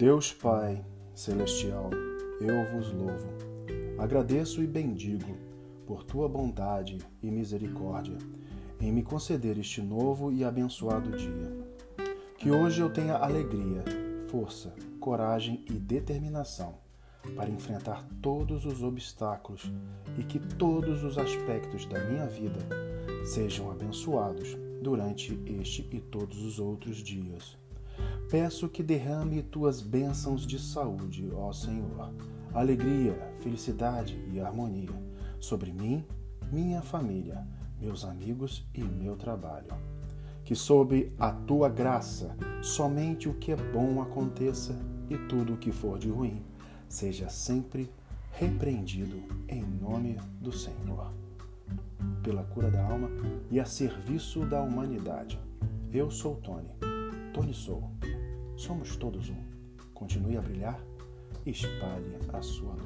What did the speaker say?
Deus Pai Celestial, eu vos louvo. Agradeço e bendigo por tua bondade e misericórdia em me conceder este novo e abençoado dia. Que hoje eu tenha alegria, força, coragem e determinação para enfrentar todos os obstáculos e que todos os aspectos da minha vida sejam abençoados durante este e todos os outros dias. Peço que derrame tuas bênçãos de saúde, ó Senhor, alegria, felicidade e harmonia sobre mim, minha família, meus amigos e meu trabalho. Que sob a tua graça somente o que é bom aconteça e tudo o que for de ruim seja sempre repreendido em nome do Senhor. Pela cura da alma e a serviço da humanidade. Eu sou Tony. Tony sou. Somos todos um. Continue a brilhar e espalhe a sua.